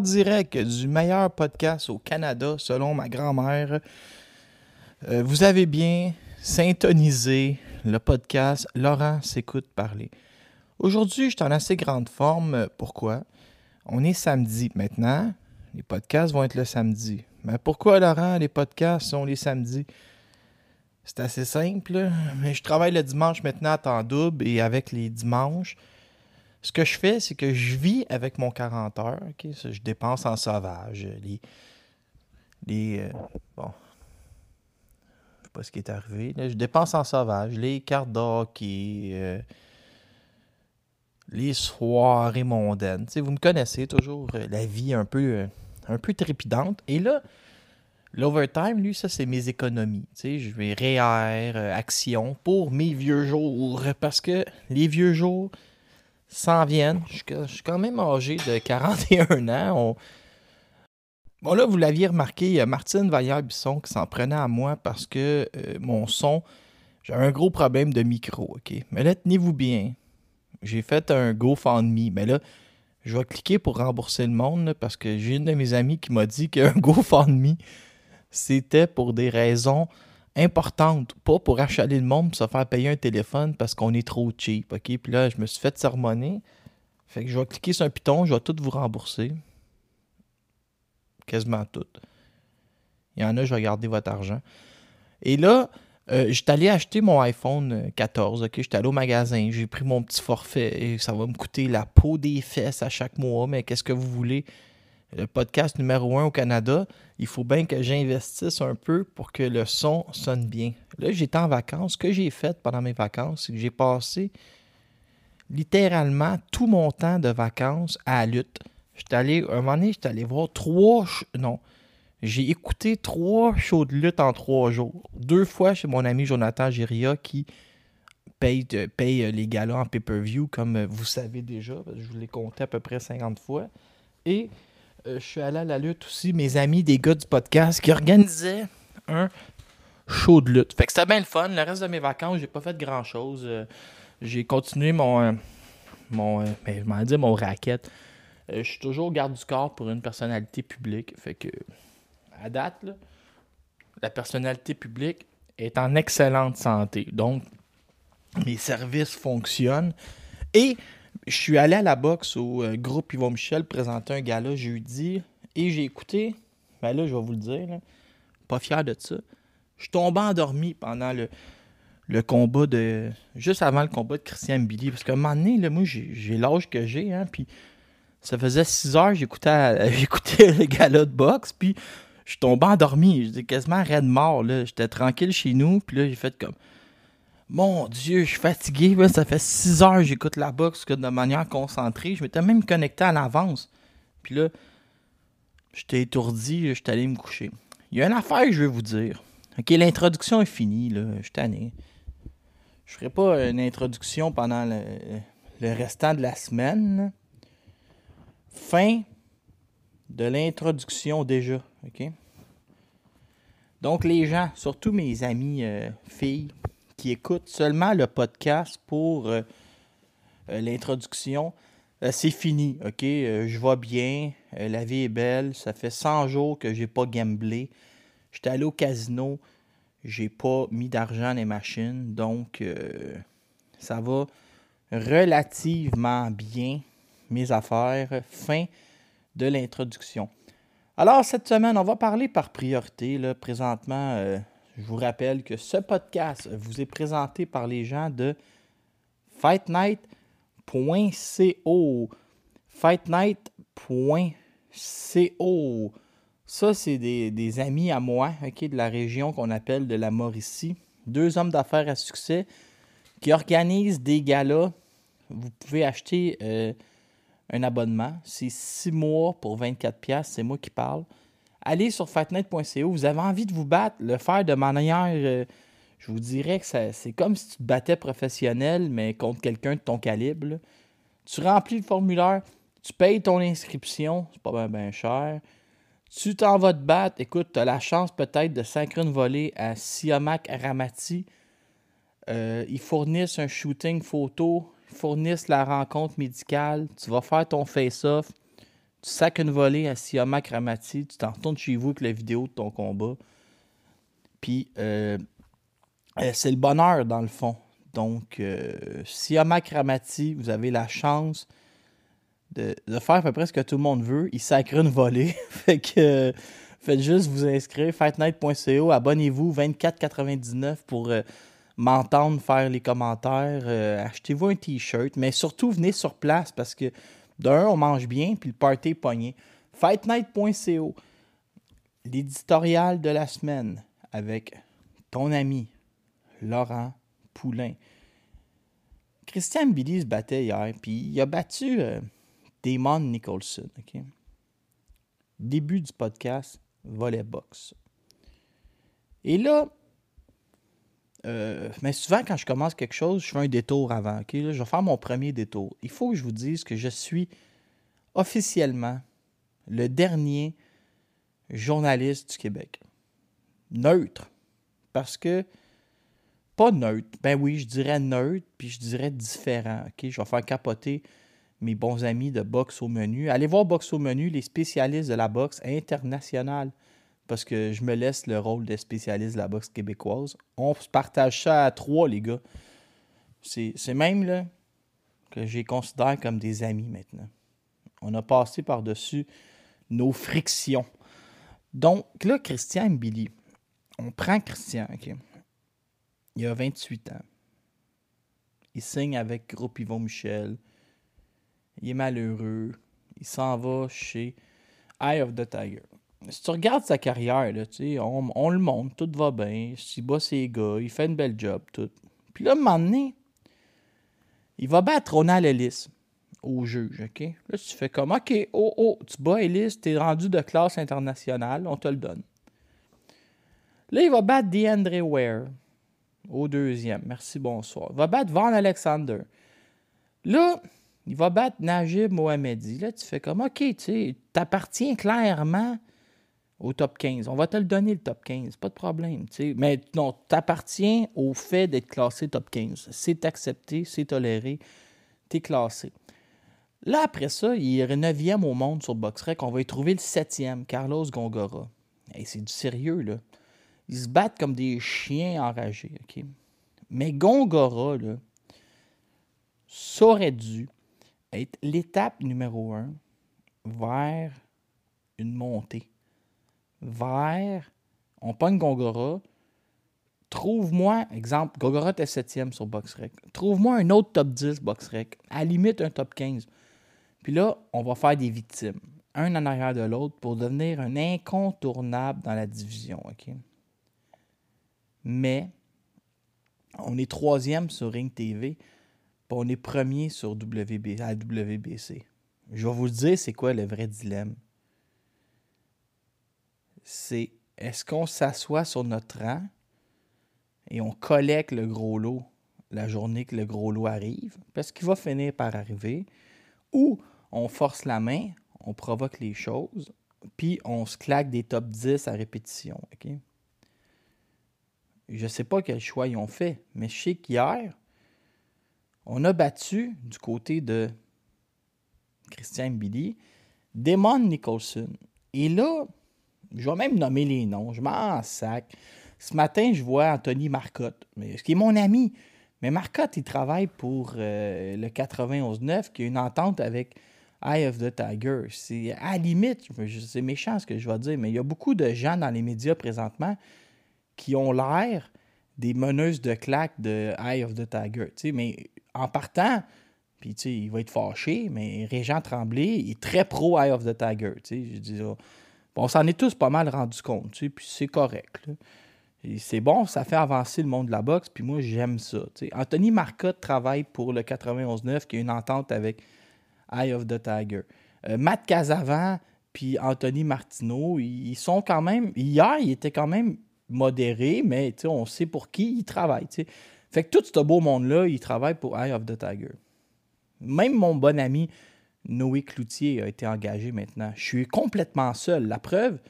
Direct du meilleur podcast au Canada, selon ma grand-mère. Euh, vous avez bien syntonisé le podcast Laurent s'écoute parler. Aujourd'hui, je suis en assez grande forme. Pourquoi? On est samedi maintenant. Les podcasts vont être le samedi. Mais pourquoi, Laurent, les podcasts sont les samedis? C'est assez simple. Mais je travaille le dimanche maintenant à temps double et avec les dimanches, ce que je fais, c'est que je vis avec mon 40 heures. je dépense en sauvage. Les. les euh, bon. Je sais pas ce qui est arrivé. Je dépense en sauvage. Les cartes de hockey, euh, les soirées mondaines. Vous me connaissez toujours. euh, la vie un peu, euh, un peu trépidante. Et là. L'overtime, lui, ça, c'est mes économies. Je vais REER, action pour mes vieux jours. Parce que les vieux jours, s'en viennent. Je suis quand- même âgé de 41 ans. On- Bon, là, vous l'aviez remarqué, il y a Martine Vallière-Bisson qui s'en prenait à moi parce que euh, mon son, j'avais un gros problème de micro, OK? Mais là, tenez-vous bien. J'ai fait un GoFundMe. Mais là, je vais cliquer pour rembourser le monde parce que j'ai une de mes amies qui m'a dit qu'un GoFundMe, c'était pour des raisons importante, pas pour achaler le monde pour se faire payer un téléphone parce qu'on est trop cheap? Puis là, je me suis fait sermonner. Fait que je vais cliquer sur un piton, je vais tout vous rembourser. Quasiment tout. Il y en a, je vais garder votre argent. Et là, euh, j'étais allé acheter mon iPhone 14, ok? J'étais allé au magasin, j'ai pris mon petit forfait et ça va me coûter la peau des fesses à chaque mois, mais qu'est-ce que vous voulez? Le podcast numéro un au Canada, il faut bien que j'investisse un peu pour que le son sonne bien. Là, j'étais en vacances. Ce que j'ai fait pendant mes vacances, c'est que j'ai passé littéralement tout mon temps de vacances à la lutte. J'étais allé, un moment donné, j'étais allé voir trois. Non. J'ai écouté trois shows de lutte en trois jours. Deux fois chez mon ami Jonathan Giria qui paye, paye euh, les galas en pay-per-view, comme euh, vous savez déjà. parce que Je vous l'ai compté à peu près 50 fois. Et euh, je suis allé à la lutte aussi, mes amis des gars du podcast qui organisaient un show de lutte. Fait que c'était bien le fun. Le reste de mes vacances, j'ai pas fait grand chose. j'ai continué mon. euh, mon. euh, ben, je mon racket. Euh, je suis toujours garde du corps pour une personnalité publique. Fait que. À date, la personnalité publique est en excellente santé. Donc, mes services fonctionnent. Et je suis allé à la boxe au euh, groupe Yvon Michel présenter un gala jeudi et j'ai écouté, ben là je vais vous le dire, pas fier de ça. Je suis endormi pendant le, combat de. juste avant le combat de Christian Billy. Parce qu'à un moment donné, là, moi j'ai l'âge que j'ai, hein, puis ça faisait 6 heures j'écoutais j'écoutais le gala de boxe, puis je suis tombé endormi. J'étais quasiment raide mort, là. J'étais tranquille chez nous, puis là j'ai fait comme. Mon Dieu, je suis fatigué. Ça fait 6 heures que j'écoute la boxe de manière concentrée. Je m'étais même connecté à l'avance. Puis là, j'étais étourdi. J'étais allé me coucher. Il y a une affaire que je vais vous dire. Ok, l'introduction est finie. Là. Je suis tanné. Je ferai pas une introduction pendant le, restant de la semaine. Fin de l'introduction déjà. Ok? Donc, les gens, surtout mes amis euh, filles, qui écoutent seulement le podcast pour euh, euh, l'introduction, euh, c'est fini, ok? Je vais bien, la vie est belle, ça fait 100 jours que j'ai pas gamblé. J'étais allé au casino, j'ai pas mis d'argent dans les machines, donc ça va relativement bien, mes affaires. Fin de l'introduction. Alors, cette semaine, on va parler par priorité. Là, présentement, je vous rappelle que ce podcast vous est présenté par les gens de fightnight.co. Fightnight.co. Ça, c'est des, amis à moi de la région qu'on appelle de la Mauricie. Deux hommes d'affaires à succès qui organisent des galas. Vous pouvez acheter euh, un abonnement. C'est six mois pour 24$. C'est moi qui parle. Allez sur fightnight.co. Vous avez envie de vous battre, le faire de manière. euh, je vous dirais que c'est comme si tu te battais professionnel, mais contre quelqu'un de ton calibre. Tu remplis le formulaire, tu payes ton inscription, c'est pas bien cher. Tu t'en vas te battre. Écoute, tu as la chance peut-être de sacrer une volée à Siamak Ramati. Euh, ils fournissent un shooting photo, ils fournissent la rencontre médicale. Tu vas faire ton face-off. Tu sacs une volée à Siamak Ramati. Tu t'en retournes chez vous avec la vidéo de ton combat. Puis, euh, euh, c'est le bonheur dans le fond. Donc, euh, Siamak Ramati, vous avez la chance de, de faire à peu près ce que tout le monde veut. Il sacre une volée. fait que euh, faites juste vous inscrire. Fightnight.co. Abonnez-vous. 24,99 pour m'entendre faire les commentaires. Achetez-vous un t-shirt. Mais surtout, venez sur place parce que d'un, on mange bien. Puis le party est pogné. Fightnight.co. L'éditorial de la semaine avec ton ami Laurent Poulain. Christian Billy se battait hier, puis il a battu euh, Damon Nicholson. Début du podcast, volet box. Et là, euh, mais souvent quand je commence quelque chose, je fais un détour avant. je vais faire mon premier détour. Il faut que je vous dise que je suis officiellement le dernier journaliste du Québec. Neutre. Parce que pas neutre. Ben oui, je dirais neutre, puis je dirais différent. Je vais faire capoter mes bons amis de boxe au menu. Allez voir boxe au menu, les spécialistes de la boxe internationale. Parce que je me laisse le rôle de spécialiste de la boxe québécoise. On se partage ça à trois, les gars. C'est même là que les considère comme des amis maintenant. On a passé par-dessus nos frictions. Donc là, Christian Billy, on prend Christian, OK? Il a 28 ans. Il signe avec Groupe Yvon Michel. Il est malheureux. Il s'en va chez Eye of the Tiger. Si tu regardes sa carrière, là, on, on le montre, tout va bien. Il bat ses gars, il fait une belle job, tout. Puis là, un moment donné, il va battre Ronald Ellis au juge, OK? Là, tu fais comme, OK, oh, oh, tu bats Ellis, t'es rendu de classe internationale, on te le donne. Là, il va battre DeAndre Ware au deuxième. Merci, bonsoir. Il va battre Van Alexander. Là, il va battre Najib Mohamedi. Là, tu fais comme, OK, tu sais, t'appartiens clairement au top 15. On va te le donner, le top 15. Pas de problème, tu sais. Mais non, t'appartiens au fait d'être classé top 15. C'est accepté, c'est toléré, t'es classé. Là, après ça, il est 9e au monde sur BoxRec. On va y trouver le 7e, Carlos Gongora. Hey, c'est du sérieux, là. Ils se battent comme des chiens enragés, OK? Mais Gongora, là, ça aurait dû être l'étape numéro un vers une montée. Vers, on pogne Gongora, trouve-moi, exemple, Gongora était septième sur BoxRec, trouve-moi un autre top 10 BoxRec, à la limite un top 15. Puis là, on va faire des victimes, un en arrière de l'autre, pour devenir un incontournable dans la division? Mais, on est troisième sur Ring TV, puis on est premier sur à WBC. Je vais vous dire, c'est quoi le vrai dilemme? C'est est-ce qu'on s'assoit sur notre rang et on collecte le gros lot la journée que le gros lot arrive, parce qu'il va finir par arriver, ou on force la main, on provoque les choses, puis on se claque des top 10 à répétition. Je ne sais pas quel choix ils ont fait, mais je sais qu'hier, on a battu du côté de Christian Billy, Damon Nicholson. Et là, je vais même nommer les noms, je m'en sac. Ce matin, je vois Anthony Marcotte, ce qui est mon ami. Mais Marcotte, il travaille pour euh, le 91-9, qui a une entente avec Eye of the Tiger. C'est à la limite, c'est méchant ce que je vais dire, mais il y a beaucoup de gens dans les médias présentement qui ont l'air des meneuses de claques de Eye of the Tiger. mais en partant, puis il va être fâché, mais Régent Tremblay est très pro Eye of the Tiger. Je dis, oh, on s'en est tous pas mal rendu compte, tu sais, puis c'est correct. C'est bon, ça fait avancer le monde de la boxe, puis moi j'aime ça. Anthony Marcotte travaille pour le 91-9, qui a une entente avec Eye of the Tiger. Euh, Matt Casavant puis Anthony Martineau, ils ils sont quand même. Hier, ils étaient quand même modérés, mais on sait pour qui ils travaillent. tu sais. Fait que tout ce beau monde-là, il travaille pour Eye of the Tiger. Même mon bon ami Noé Cloutier a été engagé maintenant. Je suis complètement seul. La preuve,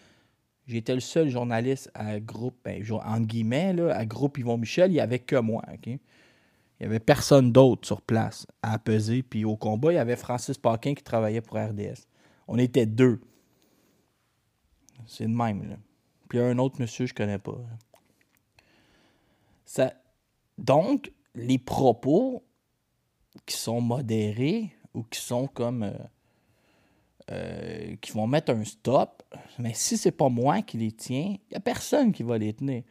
j'étais le seul journaliste à groupe, ben, entre guillemets, là, à groupe Yvon Michel, il n'y avait que moi. Il n'y avait personne d'autre sur place à peser. Puis au combat, il y avait Francis Paquin qui travaillait pour RDS. On était deux. C'est le même. Là. Puis un autre monsieur, je connais pas. Donc, les propos qui sont modérés ou qui sont comme. euh, euh, qui vont mettre un stop, mais si c'est pas moi qui les tiens, il n'y a personne qui va les tenir.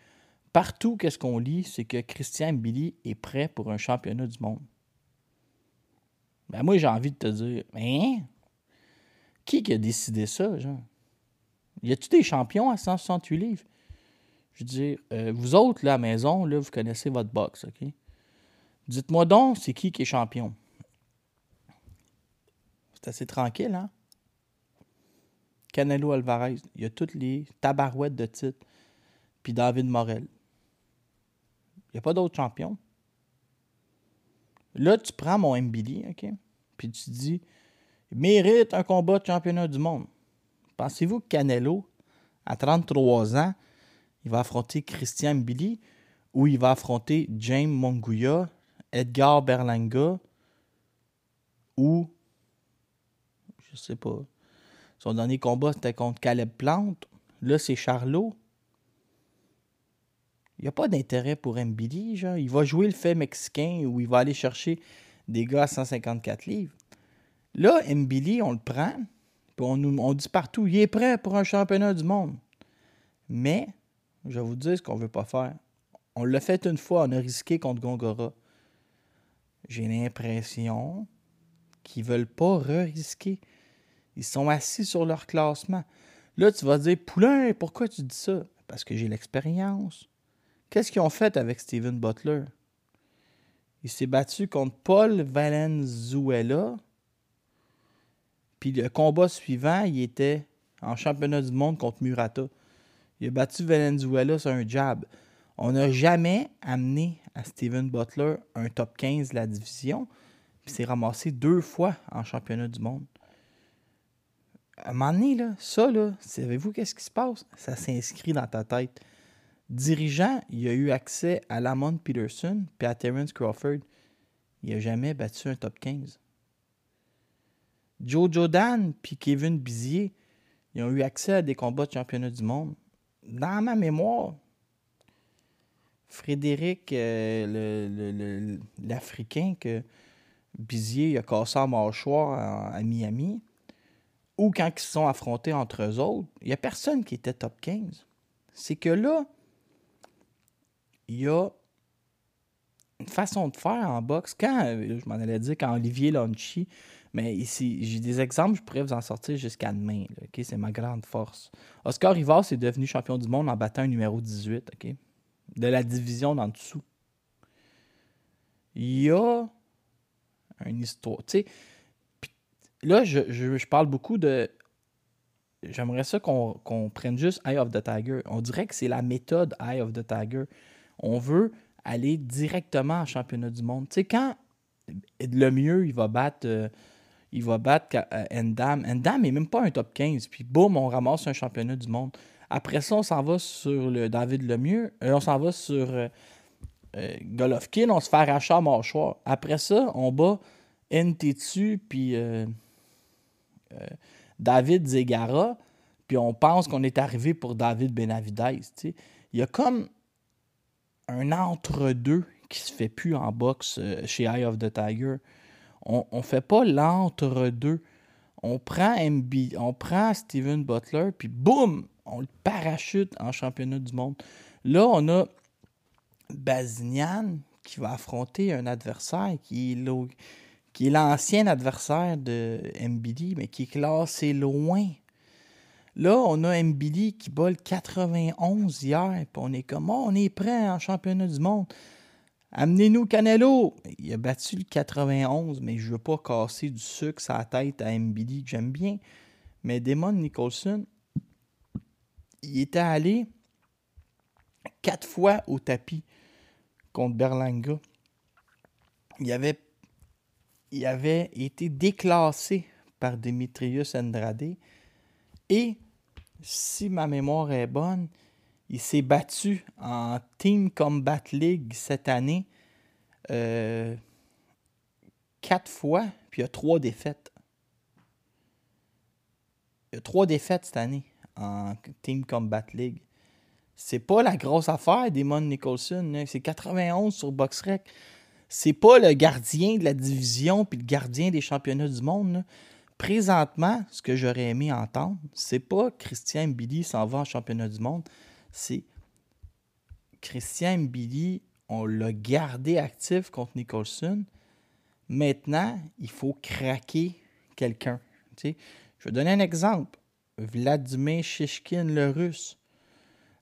Partout, qu'est-ce qu'on lit, c'est que Christian Billy est prêt pour un championnat du monde. Ben moi, j'ai envie de te dire, hein? Qui qui a décidé ça, genre? Y a-tu des champions à 168 livres? Je veux dire, euh, vous autres, là, à la maison, là, vous connaissez votre boxe, OK? Dites-moi donc, c'est qui qui est champion? C'est assez tranquille, hein? Canelo Alvarez, il y a toutes les tabarouettes de titres. Puis David Morel. Il n'y a pas d'autres champions. Là, tu prends mon MBD, OK? Puis tu dis, il mérite un combat de championnat du monde. Pensez-vous que Canelo, à 33 ans, il va affronter Christian Mbili ou il va affronter James Monguia, Edgar Berlanga ou je sais pas. Son dernier combat, c'était contre Caleb Plante. Là, c'est Charlot. Il n'y a pas d'intérêt pour Mbili, genre. Il va jouer le fait mexicain ou il va aller chercher des gars à 154 livres. Là, Mbili, on le prend, puis on, on dit partout, il est prêt pour un championnat du monde. Mais, je vais vous dire ce qu'on veut pas faire. On l'a fait une fois, on a risqué contre Gongora. J'ai l'impression qu'ils veulent pas re-risquer. Ils sont assis sur leur classement. Là, tu vas dire, Poulain, pourquoi tu dis ça? Parce que j'ai l'expérience. Qu'est-ce qu'ils ont fait avec Steven Butler? Il s'est battu contre Paul Valenzuela. Puis le combat suivant, il était en championnat du monde contre Murata. Il a battu Valenzuela sur un jab. On n'a jamais amené à Steven Butler un top 15 de la division. Puis s'est ramassé deux fois en championnat du monde. À un moment donné, là, ça, là, savez-vous qu'est-ce qui se passe? Ça s'inscrit dans ta tête. Dirigeant, il a eu accès à Lamont Peterson puis à Terence Crawford. Il n'a jamais battu un top 15. Joe Jordan puis Kevin Bizier, ils ont eu accès à des combats de championnat du monde. Dans ma mémoire, Frédéric, euh, l'Africain que Bizier a cassé en mâchoire à Miami, ou quand ils se sont affrontés entre eux autres, il n'y a personne qui était top 15. C'est que là, il y a une façon de faire en boxe. Quand, je m'en allais dire, quand Olivier Lonchi, mais ici, j'ai des exemples, je pourrais vous en sortir jusqu'à demain. C'est ma grande force. Oscar Rivas est devenu champion du monde en battant un numéro 18, ok? de la division d'en dessous. Il y a une histoire. Tu sais, là, je, je- parle beaucoup de. J'aimerais ça qu'on prenne juste Eye of the Tiger. On dirait que c'est la méthode Eye of the Tiger. On veut aller directement en championnat du monde. Tu sais, quand le mieux, il va battre. euh, il va battre euh, Endam. Endam n'est même pas un top 15. Puis boum, on ramasse un championnat du monde. Après ça, on s'en va sur le David Lemieux. Euh, on s'en va sur Golovkin. On se fait arracher à mâchoire. Après ça, on bat Ntetsu puis David Zegara. Puis on pense qu'on est arrivé pour David Benavidez. tu sais. Il y a comme un entre-deux qui se fait plus en boxe euh, chez Eye of the Tiger. On ne fait pas l'entre-deux. on prend, MB, on prend Steven Butler, puis boum, on le parachute en championnat du monde. Là, on a Bazinian qui va affronter un adversaire qui est, qui est l'ancien adversaire de MBD, mais qui est classé loin. Là, on a MBD qui bat le 91 hier, on est comme, oh, on est prêt en championnat du monde. Amenez-nous Canelo. Il a battu le 91, mais je veux pas casser du sucre la tête à MBD que j'aime bien. Mais Damon Nicholson, il était allé quatre fois au tapis contre Berlanga. Il avait, il avait été déclassé par Demetrius Andrade. Et, si ma mémoire est bonne, il s'est battu en Team Combat League cette année euh, quatre fois, puis il a trois défaites. Il a trois défaites cette année en Team Combat League. C'est pas la grosse affaire Damon Nicholson. C'est 91 sur BoxRec. C'est pas le gardien de la division puis le gardien des championnats du monde. Présentement, ce que j'aurais aimé entendre, c'est pas Christian Billy s'en va en championnat du monde. C'est Christian Billy, on l'a gardé actif contre Nicholson. Maintenant, il faut craquer quelqu'un. Je vais donner un exemple. Vladimir Shishkin, le russe.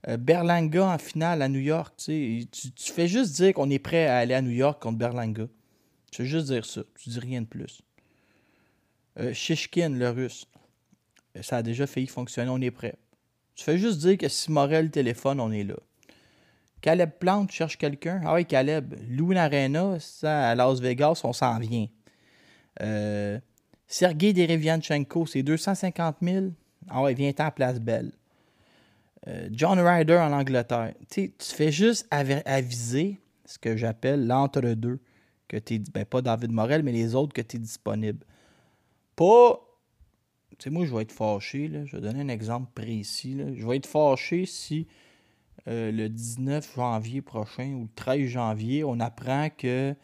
Euh, Berlanga en finale à New York. Tu, fais juste dire qu'on est prêt à aller à New York contre Berlanga. Tu fais juste dire ça. Tu dis rien de plus. Euh, Shishkin, le russe. Euh, ça a déjà failli fonctionner, on est prêt. Tu fais juste dire que si Morel téléphone, on est là. Caleb Plante cherche quelqu'un. Ah oui, Caleb. Lou Arena, ça, à Las Vegas, on s'en vient. Euh, Sergei Derevianchenko, c'est 250 000. Ah ouais, viens-t'en à Place Belle. Euh, John Ryder en Angleterre. tu fais juste aviser ce que j'appelle l'entre-deux. Que tu ben pas David Morel, mais les autres que tu es disponible. Pas. Tu sais, moi, je vais être fâché. Là. Je vais donner un exemple précis. Je vais être fâché si euh, le 19 janvier prochain ou le 13 janvier, on apprend que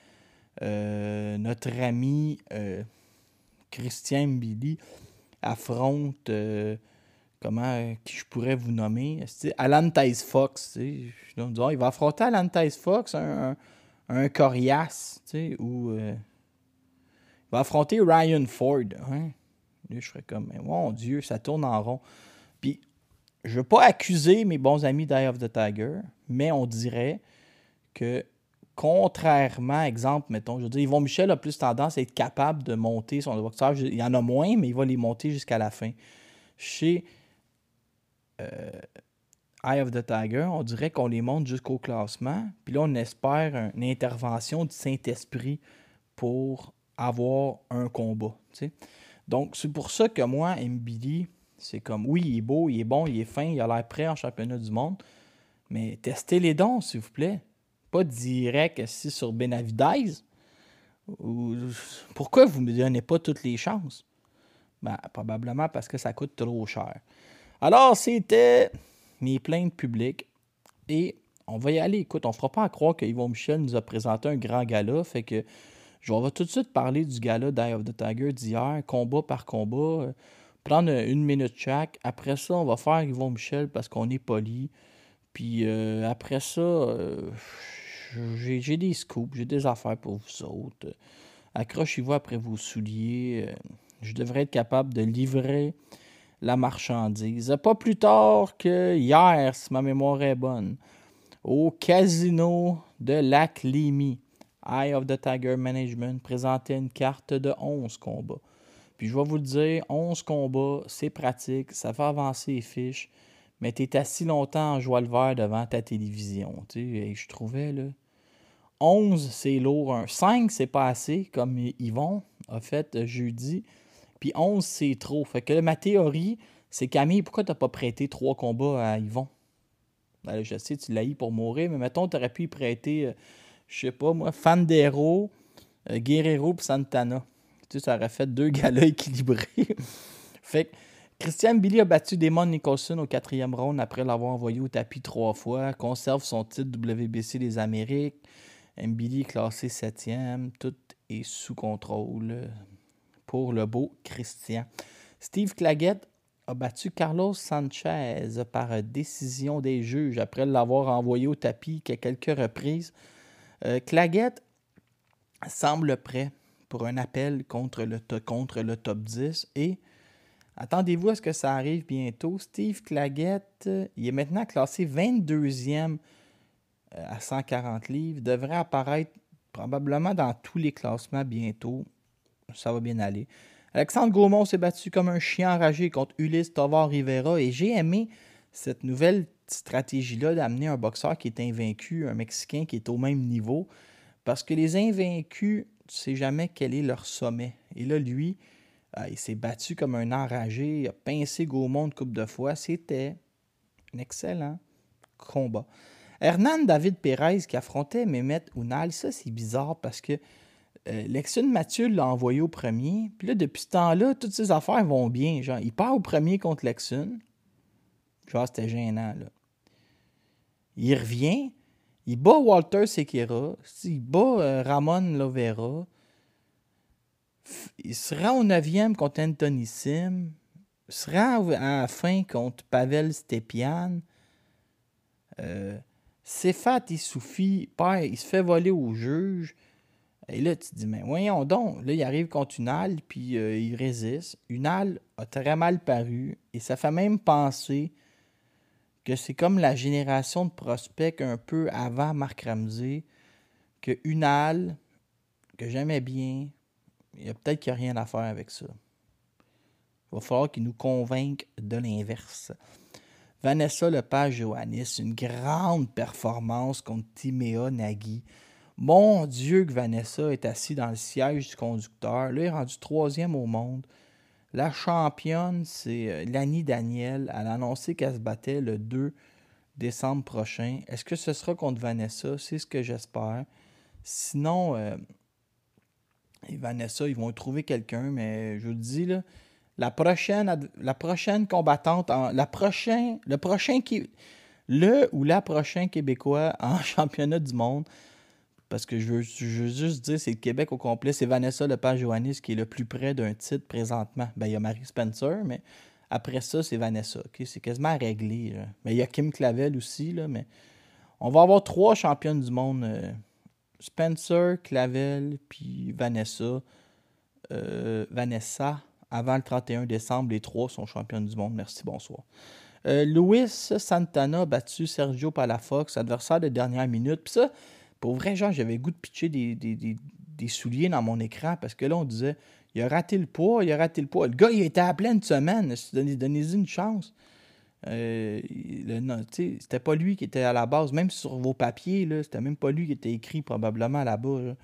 euh, notre ami Christian Billy affronte comment euh, qui je pourrais vous nommer Alan Tice Fox il va affronter Alan Tice Fox un, un, coriace ou euh, il va affronter Ryan Ford hein. je serais comme mon Dieu ça tourne en rond puis je veux pas accuser mes bons amis d'Eye of the Tiger mais on dirait que contrairement, exemple, mettons, je veux dire, Yvon Michel a plus tendance à être capable de monter son boxeur. Il y en a moins, mais il va les monter jusqu'à la fin. Chez Eye of the Tiger, on dirait qu'on les monte jusqu'au classement. Puis là, on espère une intervention du Saint-Esprit pour avoir un combat. Donc, c'est pour ça que moi, MBD, c'est comme oui, il est beau, il est bon, il est fin, il a l'air prêt en championnat du monde. Mais testez les dons, s'il vous plaît. Pas direct assis sur Benavidez. Pourquoi vous ne me donnez pas toutes les chances? Ben, probablement parce que ça coûte trop cher. Alors, c'était mes plaintes publiques. Et on va y aller. Écoute, on ne fera pas à croire que Yvon Michel nous a présenté un grand gala. Fait que je vais tout de suite parler du gala d'Eye of the Tiger d'hier, combat par combat. Euh, prendre une minute chaque. Après ça, on va faire Yvon Michel parce qu'on est poli. Puis euh, après ça, euh, j'ai des scoops, j'ai des affaires pour vous autres. Accrochez-vous après vos souliers. je devrais être capable de livrer la marchandise. Pas plus tard que hier, si ma mémoire est bonne, au casino de Lac Limy, Eye of the Tiger Management présentait une carte de 11 combats. Puis je vais vous le dire, 11 combats, c'est pratique, ça fait avancer les fiches, mais tu es assis longtemps en joie le vert devant ta télévision. Et je trouvais, là, 11, c'est lourd. 5, c'est pas assez, comme Yvon a fait jeudi. Puis 11, c'est trop. Fait que ma théorie, c'est Camille, pourquoi t'as pas prêté trois combats à Yvon? Ben, je sais, tu l'as eu pour mourir, mais mettons, tu aurais pu y prêter, euh, je sais pas moi, Fandero, euh, Guerrero puis Santana. Tu sais, ça aurait fait deux galas équilibrés. fait que Christian Billy a battu Damon Nicholson au quatrième round après l'avoir envoyé au tapis trois fois, conserve son titre WBC des Amériques. Billy est classé septième, tout est sous contrôle pour le beau Christian. Steve Claggett a battu Carlos Sanchez par décision des juges après l'avoir envoyé au tapis quelques reprises. Euh, semble prêt pour un appel contre le, contre le top 10 et attendez-vous à ce que ça arrive bientôt. Steve Claggett, il est maintenant classé 22e euh, à 140 livres, devrait apparaître probablement dans tous les classements bientôt. Ça va bien aller. Alexandre Gaumont s'est battu comme un chien enragé contre Ulysse Tovar Rivera et j'ai aimé cette nouvelle stratégie-là d'amener un boxeur qui est invaincu, un Mexicain qui est au même niveau, parce que les invaincus, tu sais jamais quel est leur sommet. Et là, lui, euh, il s'est battu comme un enragé, il a pincé Gaumont une couple de fois. C'était un excellent combat. Hernan David Perez qui affrontait Mehmet Ounal, ça c'est bizarre parce que euh, Lexune Mathieu l'a envoyé au premier. Puis là, depuis ce temps-là, toutes ses affaires vont bien. Genre, il part au premier contre Lexune. Genre, c'était gênant, là. Il revient. Il bat Walter Sekira. Il bat euh, Ramon Lovera. Il se rend au neuvième contre Anthony. Il se rend à la fin contre Pavel Stepian. Euh, Sefat Issoufi, il se fait voler au juge. Et là, tu dis, mais voyons donc. Là, il arrive contre Unal, puis euh, il résiste. Unal a très mal paru, et ça fait même penser que c'est comme la génération de prospects un peu avant Marc Ramsey, que Unal, que j'aimais bien, il y a peut-être qu'il n'y a rien à faire avec ça. Il va falloir qu'il nous convainque de l'inverse. Vanessa Lepage-Johannis, une grande performance contre Timéa Nagui. Mon Dieu que Vanessa est assise dans le siège du conducteur. Là, elle est rendue troisième au monde. La championne, c'est euh, Lani Daniel. Elle a annoncé qu'elle se battait le 2 décembre prochain. Est-ce que ce sera contre Vanessa? C'est ce que j'espère. Sinon, euh, Vanessa, ils vont trouver quelqu'un, mais je vous le dis, la prochaine, combattante, prochain, le prochain qui, le ou la prochaine Québécois en championnat du monde, parce que je veux, juste dire, c'est le Québec au complet. C'est Vanessa Lepage-Joannis qui est le plus près d'un titre présentement. Ben, il y a Marie Spencer, mais après ça, c'est Vanessa. C'est quasiment réglé. Mais il y a Kim Clavel aussi, là, mais on va avoir trois championnes du monde. Euh, Spencer, Clavel, puis Vanessa. Euh, Vanessa, avant le 31 décembre, les trois sont championnes du monde. Merci, bonsoir. Euh, Luis Santana battu Sergio Palafox, adversaire de dernière minute. Puis ça, pour vrai, genre, j'avais goût de pitcher des, souliers dans mon écran parce que là, on disait il a raté le poids, il a raté le poids. Le gars, il était à pleine semaine. Donnez-y une chance. Euh, c'était pas lui qui était à la base, même sur vos papiers, c'était même pas lui qui était écrit probablement là-bas.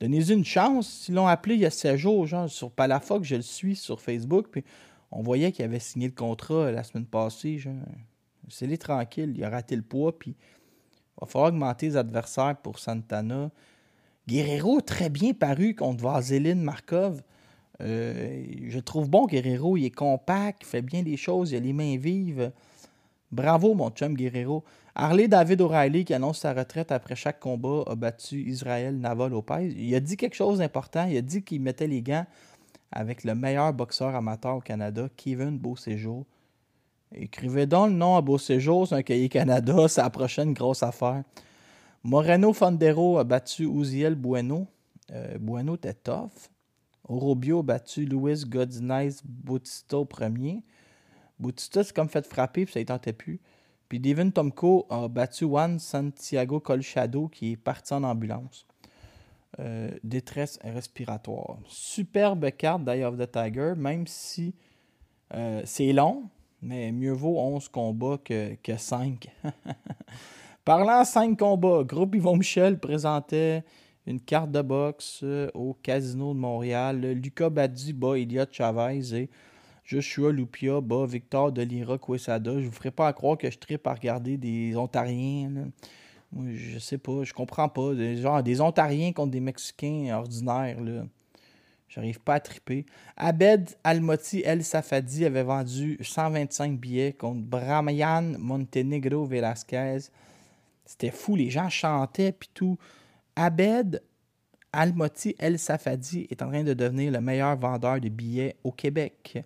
Donnez-y une chance. S'ils l'ont appelé il y a 16 jours, genre sur Palafox, je le suis sur Facebook, puis on voyait qu'il avait signé le contrat la semaine passée. C'est les tranquille, il a raté le poids, puis va falloir augmenter les adversaires pour Santana. Guerrero, très bien paru contre Vaseline Markov. Euh, je trouve bon Guerrero, il est compact, il fait bien les choses, il a les mains vives. Bravo, mon chum Guerrero. Harley David O'Reilly, qui annonce sa retraite après chaque combat, a battu Israël Nava Lopez. Il a dit quelque chose d'important. Il a dit qu'il mettait les gants avec le meilleur boxeur amateur au Canada, Kevin Beauséjour. Écrivez donc le nom à Beauséjour sur un cahier Canada, c'est la prochaine grosse affaire. Moreno Fondero a battu Uziel Bueno. Euh, bueno était tough. Orobio a battu Luis Godinez Bautista au premier. Bautista s'est comme fait frapper, puis ça ne tentait plus. Puis Devin Tomko a battu Juan Santiago Colchado qui est parti en ambulance. Euh, détresse respiratoire. Superbe carte d'Eye of the Tiger, même si euh, c'est long, mais mieux vaut 11 combats que, que 5. Parlant 5 combats, Groupe Yvon Michel présentait une carte de boxe euh, au Casino de Montréal. Lucas Badi bat Elliot Chavez et Joshua Lupia bat Victor Delira Quesada. Je vous ferai pas croire que je tripe à regarder des Ontariens. Moi, je sais pas, je comprends pas. Genre des Ontariens contre des Mexicains ordinaires. J'arrive pas à triper. Abed Almoti El Safadi avait vendu 125 billets contre Bramayan Montenegro Velasquez. C'était fou, les gens chantaient puis tout. Abed Almoti El Safadi est en train de devenir le meilleur vendeur de billets au Québec.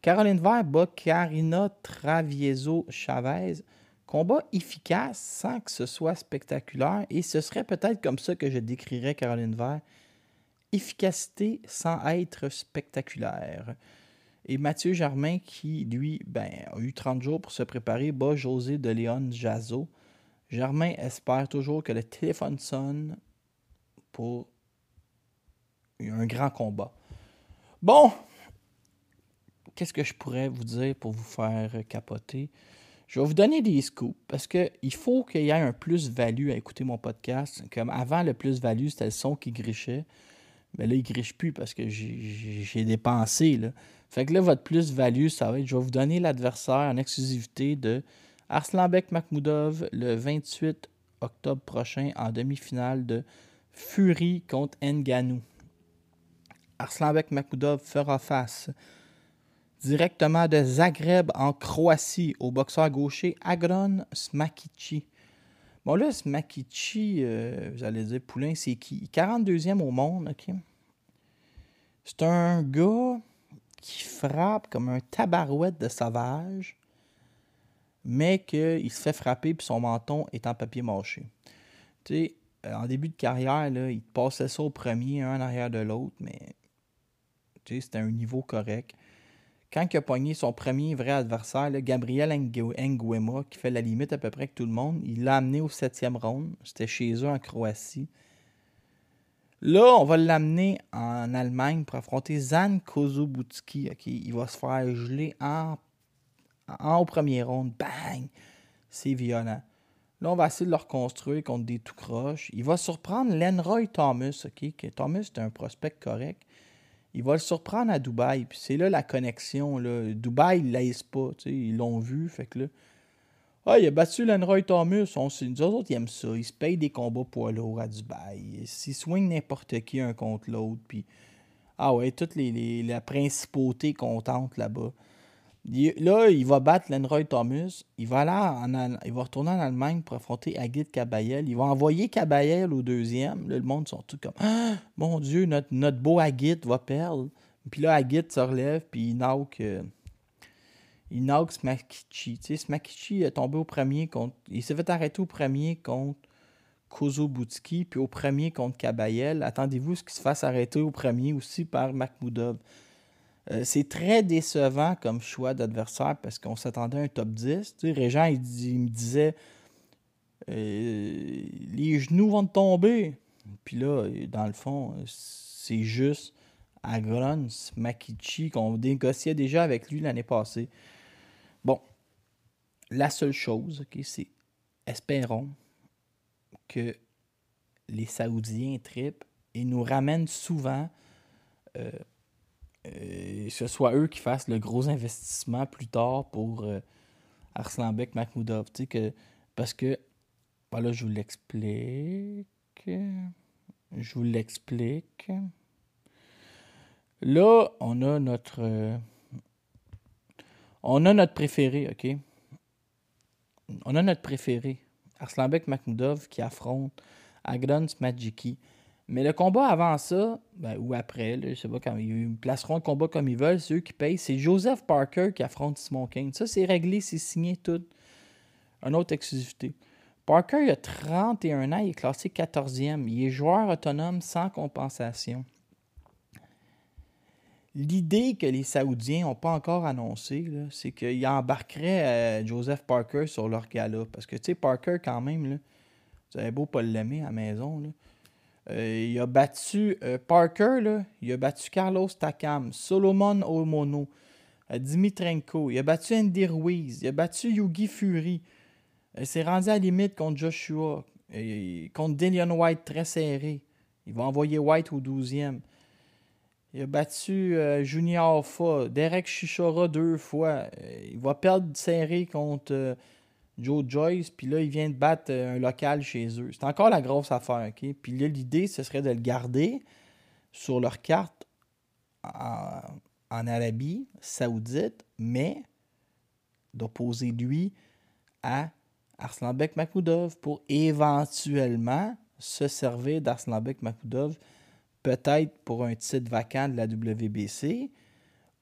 Caroline Vert bat Karina Travieso Chavez. Combat efficace sans que ce soit spectaculaire et ce serait peut-être comme ça que je décrirais Caroline Vert. Efficacité sans être spectaculaire. Et Mathieu Germain, qui lui ben, a eu 30 jours pour se préparer, bat José de Léon Jazo. Germain espère toujours que le téléphone sonne pour un grand combat. Bon, qu'est-ce que je pourrais vous dire pour vous faire capoter? Je vais vous donner des scoops parce qu'il faut qu'il y ait un plus-value à écouter mon podcast. Comme avant, le plus-value, c'était le son qui grichait. Mais là, il griche plus parce que j'ai dépensé. Là. Fait que là, votre plus-value, ça va être je vais vous donner l'adversaire en exclusivité de Arslanbek Makhmoudov le 28 octobre prochain en demi-finale de Fury contre Nganou. Arslanbek Makhmoudov fera face directement de Zagreb en Croatie au boxeur gaucher Agron Smakici. Bon là, Smakici, euh, vous allez dire, Poulain, c'est qui? 42e au monde, ok? C'est un gars qui frappe comme un tabarouette de sauvage, mais qu'il se fait frapper puis son menton est en papier mâché. Tu sais, euh, en début de carrière, il passait ça au premier, un en arrière de l'autre, mais c'était un niveau correct. Quand il a pogné son premier vrai adversaire, Gabriel Nguema, qui fait la limite à peu près avec tout le monde, il l'a amené au septième round. C'était chez eux en Croatie. Là, on va l'amener en Allemagne pour affronter Zan Kozubutski. Il va se faire geler en, en premier round. Bang! C'est violent. Là, on va essayer de le reconstruire contre des tout croches. Il va surprendre Lenroy Thomas. Thomas, est un prospect correct il va le surprendre à Dubaï. Puis c'est là la connexion. Là. Dubaï, il ne pas. Ils l'ont vu. Fait que là. Ah, il a battu Lenroy Thomas. On, autres, ils aiment ça. Ils se payent des combats poids lourds à Dubaï. Ils swingent n'importe qui un contre l'autre. Puis. Ah ouais, toute les, les, la principauté contente là-bas là, il va battre Lenroy Thomas. Il va, il va retourner en Allemagne pour affronter Agit Kabayel. Il va envoyer Kabayel au deuxième. le monde sont tout comme ah, Mon Dieu, notre, notre beau Agit va perdre. Puis là, Agit se relève, puis il knock, euh, il knock Smakichi. Tu Smakichi est tombé au premier contre. Il s'est fait arrêter au premier contre Kozo Boutski, puis au premier contre Kabayel. Attendez-vous ce qu'il se fasse arrêter au premier aussi par Makhmoudov. Euh, c'est très décevant comme choix d'adversaire parce qu'on s'attendait à un top 10. Tu sais, Régent, il, me disait euh, les genoux vont tomber. Puis là, dans le fond, c'est juste Agron Makichi qu'on négociait déjà avec lui l'année passée. Bon, la seule chose, c'est espérons que les Saoudiens tripent et nous ramènent souvent euh, euh, ce soit eux qui fassent le gros investissement plus tard pour euh, Arslanbek Makhmoudov. Que, parce que, voilà, je vous l'explique. Je vous l'explique. Là, on a notre. Euh, on a notre préféré, OK? On a notre préféré. Arslanbek Makhmoudov qui affronte Agron Smadjiki. Mais le combat avant ça, ben, ou après, je sais pas quand ils placeront le combat comme ils veulent, c'est eux qui payent. C'est Joseph Parker qui affronte Simon King. Ça, c'est réglé, c'est signé tout. Une autre exclusivité. Parker, il a 31 ans, il est classé 14e. Il est joueur autonome sans compensation. L'idée que les Saoudiens n'ont pas encore annoncé, c'est qu'ils embarqueraient euh, Joseph Parker sur leur gala. Parce que, tu sais, Parker, quand même, là, vous avez beau pas l'aimer à la maison, là, euh, il a battu euh, Parker, là, il a battu Carlos Takam, Solomon Omono, euh, Dimitrenko, il a battu Andy Ruiz, il a battu Yugi Fury. Il s'est rendu à la limite contre Joshua, contre Dillian White très serré. Il va envoyer White au 12e. Il a battu Junior Alpha, Derek Shishora deux fois. il va perdre serré contre Joe Joyce, puis là, il vient de battre euh, un local chez eux. C'est encore la grosse affaire, OK? Puis là, l'idée, ce serait de le garder sur leur carte en, Arabie saoudite, mais d'opposer lui à Arslanbek Makoudov pour éventuellement se servir d'Arslanbek Makoudov peut-être pour un titre vacant de la WBC,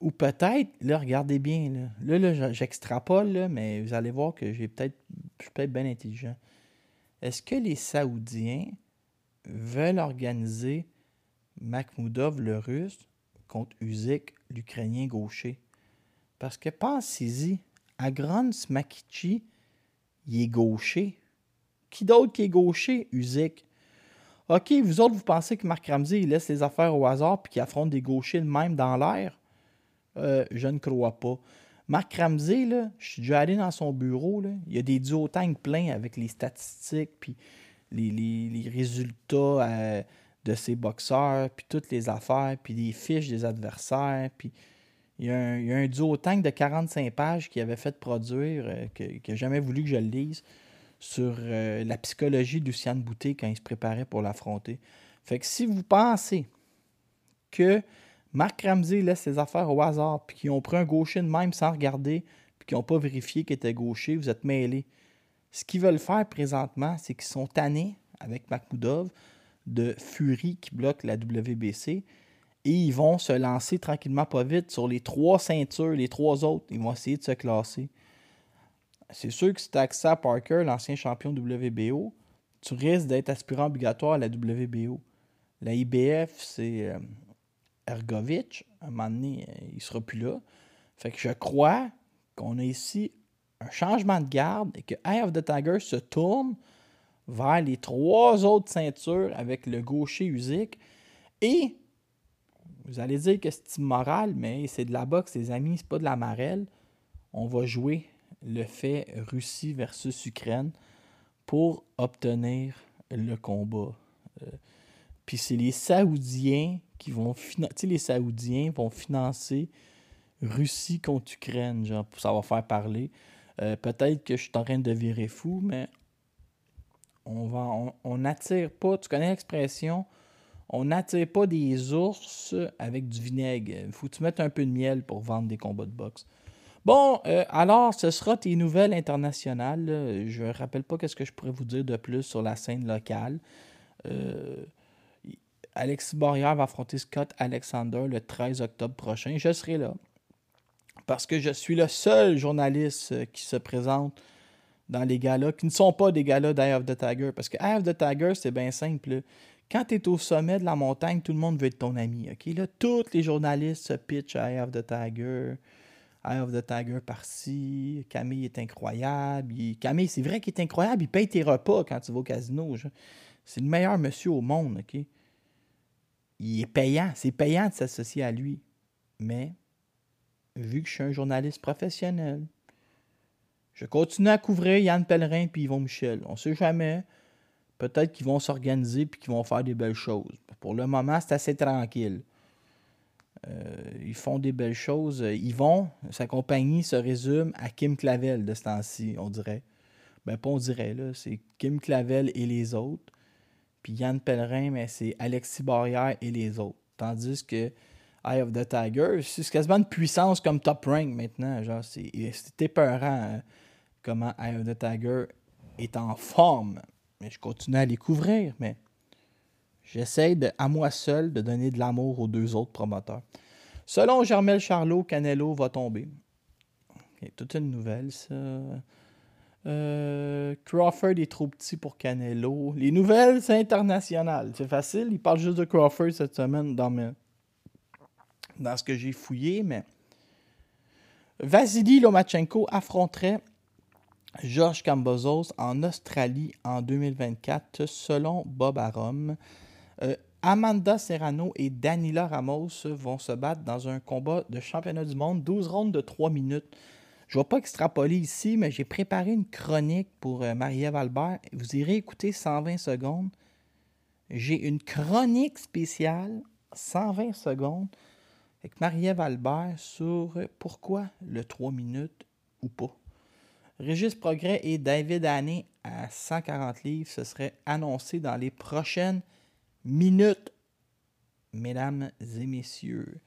ou peut-être, là, regardez bien, là, là, là, j'extrapole, là, mais vous allez voir que j'ai peut-être, je suis peut-être bien intelligent. Est-ce que les Saoudiens veulent organiser Makhmoudov, le russe, contre Usyk, l'Ukrainien gaucher? Parce que pensez-y, Agron Smakichi, il est gaucher. Qui d'autre qui est gaucher? Usyk? OK, vous autres, vous pensez que Marc Ramsey, laisse les affaires au hasard puis qu'il affronte des gauchers de même dans l'air? Euh, je ne crois pas. Marc Ramsey, là, je suis déjà allé dans son bureau, il y a des duotangs pleins avec les statistiques puis les, résultats euh, de ses boxeurs, puis toutes les affaires, puis les fiches des adversaires, puis il y a un, il de 45 pages qu'il avait fait produire, euh, qu'il n'a jamais voulu que je le lise, sur la psychologie de Boutet quand il se préparait pour l'affronter. Fait que si vous pensez que Marc Ramsey laisse ses affaires au hasard, puis qu'ils ont pris un gaucher de même sans regarder, puis qu'ils n'ont pas vérifié qu'il était gaucher, vous êtes mêlés. Ce qu'ils veulent faire présentement, c'est qu'ils sont tannés avec Makhmoudov de Fury qui bloque la WBC et ils vont se lancer tranquillement pas vite sur les trois ceintures, les trois autres. Ils vont essayer de se classer. C'est sûr que si tu as Parker, l'ancien champion WBO, tu risques d'être aspirant obligatoire à la WBO. La IBF, c'est euh, Ergovic, à un moment donné, euh, il ne sera plus là. Fait que je crois qu'on a ici un changement de garde et que Eye of the Tiger se tourne vers les trois autres ceintures avec le gaucher Usyk. Et vous allez dire que c'est immoral, mais c'est de la boxe, les amis, c'est pas de la marelle. On va jouer le fait Russie versus Ukraine pour obtenir le combat. Euh, puis c'est les Saoudiens qui vont financer. les Saoudiens vont financer Russie contre Ukraine, genre, ça va faire parler. Euh, peut-être que je suis en train de virer fou, mais on va on n'attire pas. Tu connais l'expression on n'attire pas des ours avec du vinaigre. Il faut que tu mettes un peu de miel pour vendre des combats de boxe. Bon, euh, alors, ce sera tes nouvelles internationales. Je ne rappelle pas qu'est-ce que je pourrais vous dire de plus sur la scène locale. Euh, Alexis Borrière va affronter Scott Alexander le 13 octobre prochain. Je serai là parce que je suis le seul journaliste euh, qui se présente dans les galas qui ne sont pas des galas d'Eye of the Tiger. Parce que Eye of the Tiger, c'est bien simple. Quand tu es au sommet de la montagne, tout le monde veut être ton ami. OK? Là, tous les journalistes se pitchent à Eye of the Tiger. Eye of the Tiger par-ci. Camille est incroyable. Camille, c'est vrai qu'il est incroyable. Il paye tes repas quand tu vas au casino. C'est le meilleur monsieur au monde. OK? Il est payant. C'est payant de s'associer à lui. Mais, vu que je suis un journaliste professionnel, je continue à couvrir Yann Pellerin et Yvon Michel. On ne sait jamais. Peut-être qu'ils vont s'organiser puis qu'ils vont faire des belles choses. Pour le moment, c'est assez tranquille. Euh, ils font des belles choses. Vont, sa compagnie se résume à Kim Clavel de ce temps-ci, on dirait. Ben, pas on dirait, là. C'est Kim Clavel et les autres. Puis Yann Pellerin, mais c'est Alexis Barrière et les autres. Tandis que Eye of the Tiger, c'est quasiment une puissance comme Top Rank maintenant. C'est épeurant hein, comment Eye of the Tiger est en forme. Mais je continue à les couvrir, mais j'essaie à moi seul de donner de l'amour aux deux autres promoteurs. Selon Germel Charlot, Canelo va tomber. Okay, toute une nouvelle, ça. Euh, Crawford est trop petit pour Canelo. Les nouvelles, c'est international. C'est facile. Il parle juste de Crawford cette semaine dans, ce que j'ai fouillé, mais Vasily Lomachenko affronterait Georges Cambozos en Australie en 2024, selon Bob Arum. Euh, Amanda Serrano et Danila Ramos vont se battre dans un combat de championnat du monde, 12 rondes de 3 minutes. Je ne vais pas extrapoler ici, mais j'ai préparé une chronique pour euh, Marie-Ève Albert. Vous irez écouter 120 secondes. J'ai une chronique spéciale, 120 secondes, avec Marie-Ève Albert sur pourquoi le 3 minutes ou pas. Régis Progrès et David Haney à 140 livres, ce serait annoncé dans les prochaines minutes, mesdames et messieurs.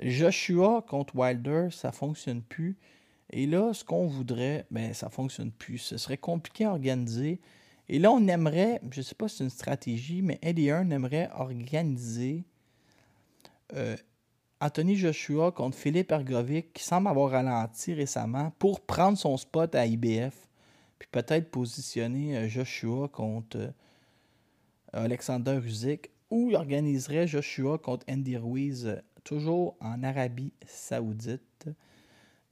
Joshua contre Wilder, ça fonctionne plus. Et là, ce qu'on voudrait, ben ça fonctionne plus. Ce serait compliqué à organiser. Et là, on aimerait, je ne sais pas si c'est une stratégie, mais Eddie Hearn aimerait organiser euh, Anthony Joshua contre Philippe Ergovic, qui semble avoir ralenti récemment, pour prendre son spot à IBF. Puis peut-être positionner euh, Joshua contre euh, Alexander Usyk. Ou il organiserait Joshua contre Andy Ruiz, toujours en Arabie Saoudite.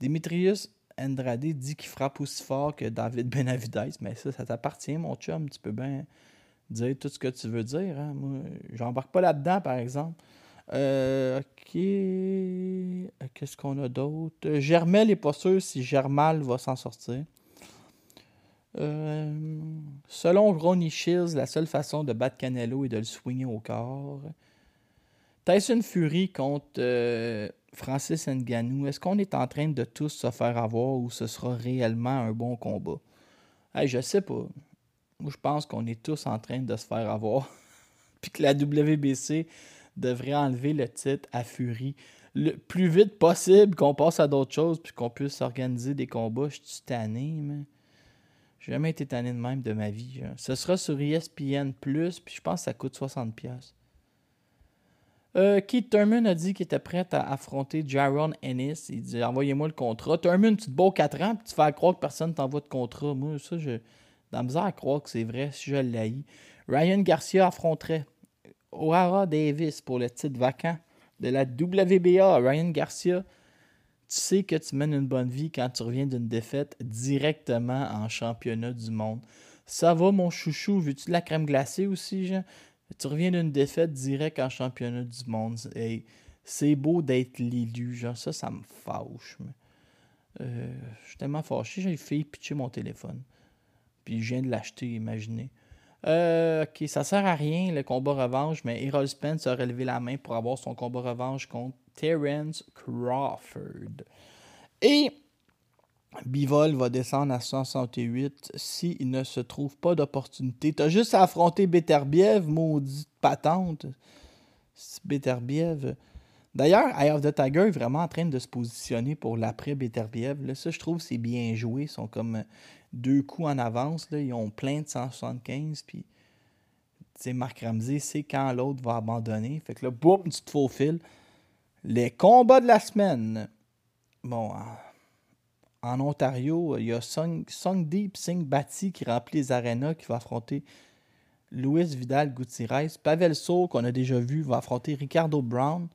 Dimitrius Andrade dit qu'il frappe aussi fort que David Benavides, mais ça, ça t'appartient, mon chum. Tu peux bien dire tout ce que tu veux dire. Hein. Moi, j'embarque pas là-dedans, par exemple. Euh, ok. Qu'est-ce qu'on a d'autre? Germel n'est pas sûr si Germal va s'en sortir. Euh, selon Ronnie Shields, la seule façon de battre Canelo est de le swinger au corps. Tyson Fury contre euh, Francis Ngannou, est-ce qu'on est en train de tous se faire avoir ou ce sera réellement un bon combat? Hey, je sais pas. Je pense qu'on est tous en train de se faire avoir. Puis que la WBC devrait enlever le titre à Fury le plus vite possible, qu'on passe à d'autres choses, puis qu'on puisse organiser des combats. Je suis tanné, mais. J'ai jamais été tanné de même de ma vie. Ce sera sur ESPN, puis je pense que ça coûte 60$. Euh, Keith Thurman a dit qu'il était prêt à affronter Jaron Ennis. Il dit Envoyez-moi le contrat. Thurman, tu te bats 4 ans, puis tu fais croire que personne t'envoie de contrat. Moi, ça, je. Dans la misère à croire que c'est vrai si je l'ai. Ryan Garcia affronterait O'Hara Davis pour le titre vacant de la WBA. Ryan Garcia, tu sais que tu mènes une bonne vie quand tu reviens d'une défaite directement en championnat du monde. Ça va, mon chouchou? Veux-tu de la crème glacée aussi, Jean? Tu reviens d'une défaite direct en championnat du monde. c'est beau d'être l'élu, genre. Ça, ça me fâche. Euh, je suis tellement fâché, j'ai fait pitcher mon téléphone. Puis je viens de l'acheter, imaginez. Euh, ok, ça sert à rien le combat revanche, mais Errol Spence a relevé la main pour avoir son combat revanche contre Terence Crawford. Et Bivol va descendre à 168 s'il ne se trouve pas d'opportunité. T'as juste à affronter Beterbiev, maudite patente. Beterbiev. D'ailleurs, Eye of the Tiger est vraiment en train de se positionner pour l'après Beterbiev. Ça, je trouve, c'est bien joué. Ils sont comme deux coups en avance. Ils ont plein de 175. Puis, Marc Ramsey c'est quand l'autre va abandonner. Fait que là, boum, tu te faufiles. Les combats de la semaine. Bon, en, Ontario, il y a Song, Deep Singh Bati qui remplit les arénas, qui va affronter Louis Vidal Gutiérrez. Pavel Sow, qu'on a déjà vu, va affronter Ricardo Brown.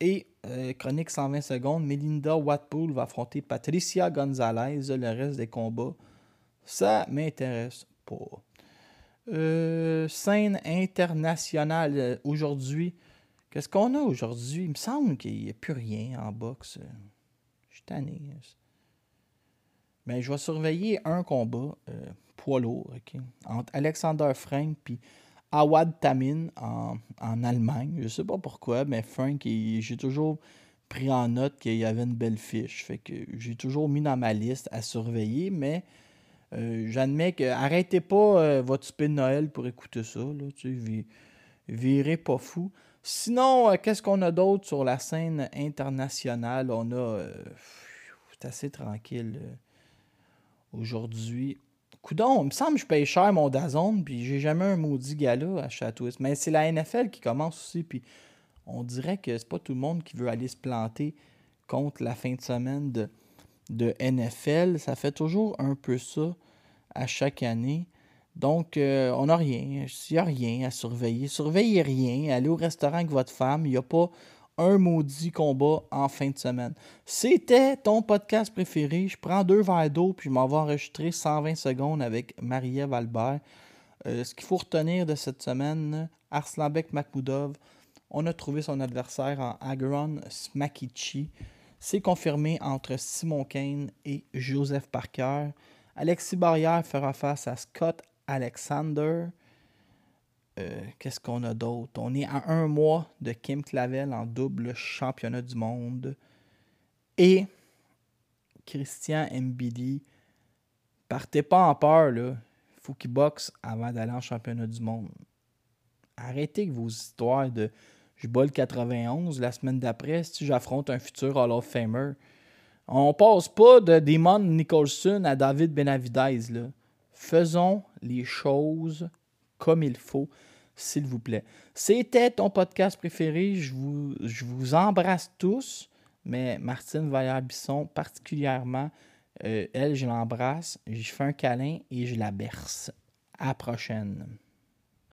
Et euh, chronique 120 secondes, Melinda Watpool va affronter Patricia Gonzalez. Le reste des combats, ça m'intéresse pas. Euh, scène internationale euh, aujourd'hui. Qu'est-ce qu'on a aujourd'hui? Il me semble qu'il n'y a plus rien en boxe. Je suis tanné. Mais je vais surveiller un combat euh, poids lourd entre Alexander Frank et Awad Tamin en, Allemagne. Je ne sais pas pourquoi, mais Frank, j'ai toujours pris en note qu'il y avait une belle fiche. Fait que j'ai toujours mis dans ma liste à surveiller, mais euh, j'admets que arrêtez pas euh, votre de Noël pour écouter ça. Là, tu virez pas fou. Sinon, qu'est-ce qu'on a d'autre sur la scène internationale? On a. C'est assez tranquille aujourd'hui. Coudon, il me semble que je paye cher mon Dazone, puis j'ai jamais un maudit gala à Château. Mais c'est la NFL qui commence aussi, puis on dirait que c'est pas tout le monde qui veut aller se planter contre la fin de semaine de, de NFL. Ça fait toujours un peu ça à chaque année. Donc, euh, on n'a rien. S'il n'y a rien à surveiller, surveillez rien. Allez au restaurant avec votre femme. Il n'y a pas un maudit combat en fin de semaine. C'était ton podcast préféré. Je prends deux verres d'eau puis je m'en vais enregistrer 120 secondes avec Marie-Ève Albert. Euh, ce qu'il faut retenir de cette semaine, Arslanbek Makhmoudov, on a trouvé son adversaire en Agron Smakichi. C'est confirmé entre Simon Kane et Joseph Parker. Alexis Barrière fera face à Scott Alexander. Euh, qu'est-ce qu'on a d'autre? On est à un mois de Kim Clavel en double championnat du monde. Et Christian Mbidi. Partez pas en peur, là. Faut qu'il boxe avant d'aller en championnat du monde. Arrêtez vos histoires de je bats le 91 la semaine d'après si j'affronte un futur Hall of Famer. On passe pas de Damon Nicholson à David Benavidez, là. Faisons les choses comme il faut, s'il vous plaît. C'était ton podcast préféré. Je vous, je vous embrasse tous, mais Martine Vaillard-Bisson particulièrement. Euh, elle, je l'embrasse, je fais un câlin et je la berce. À la prochaine.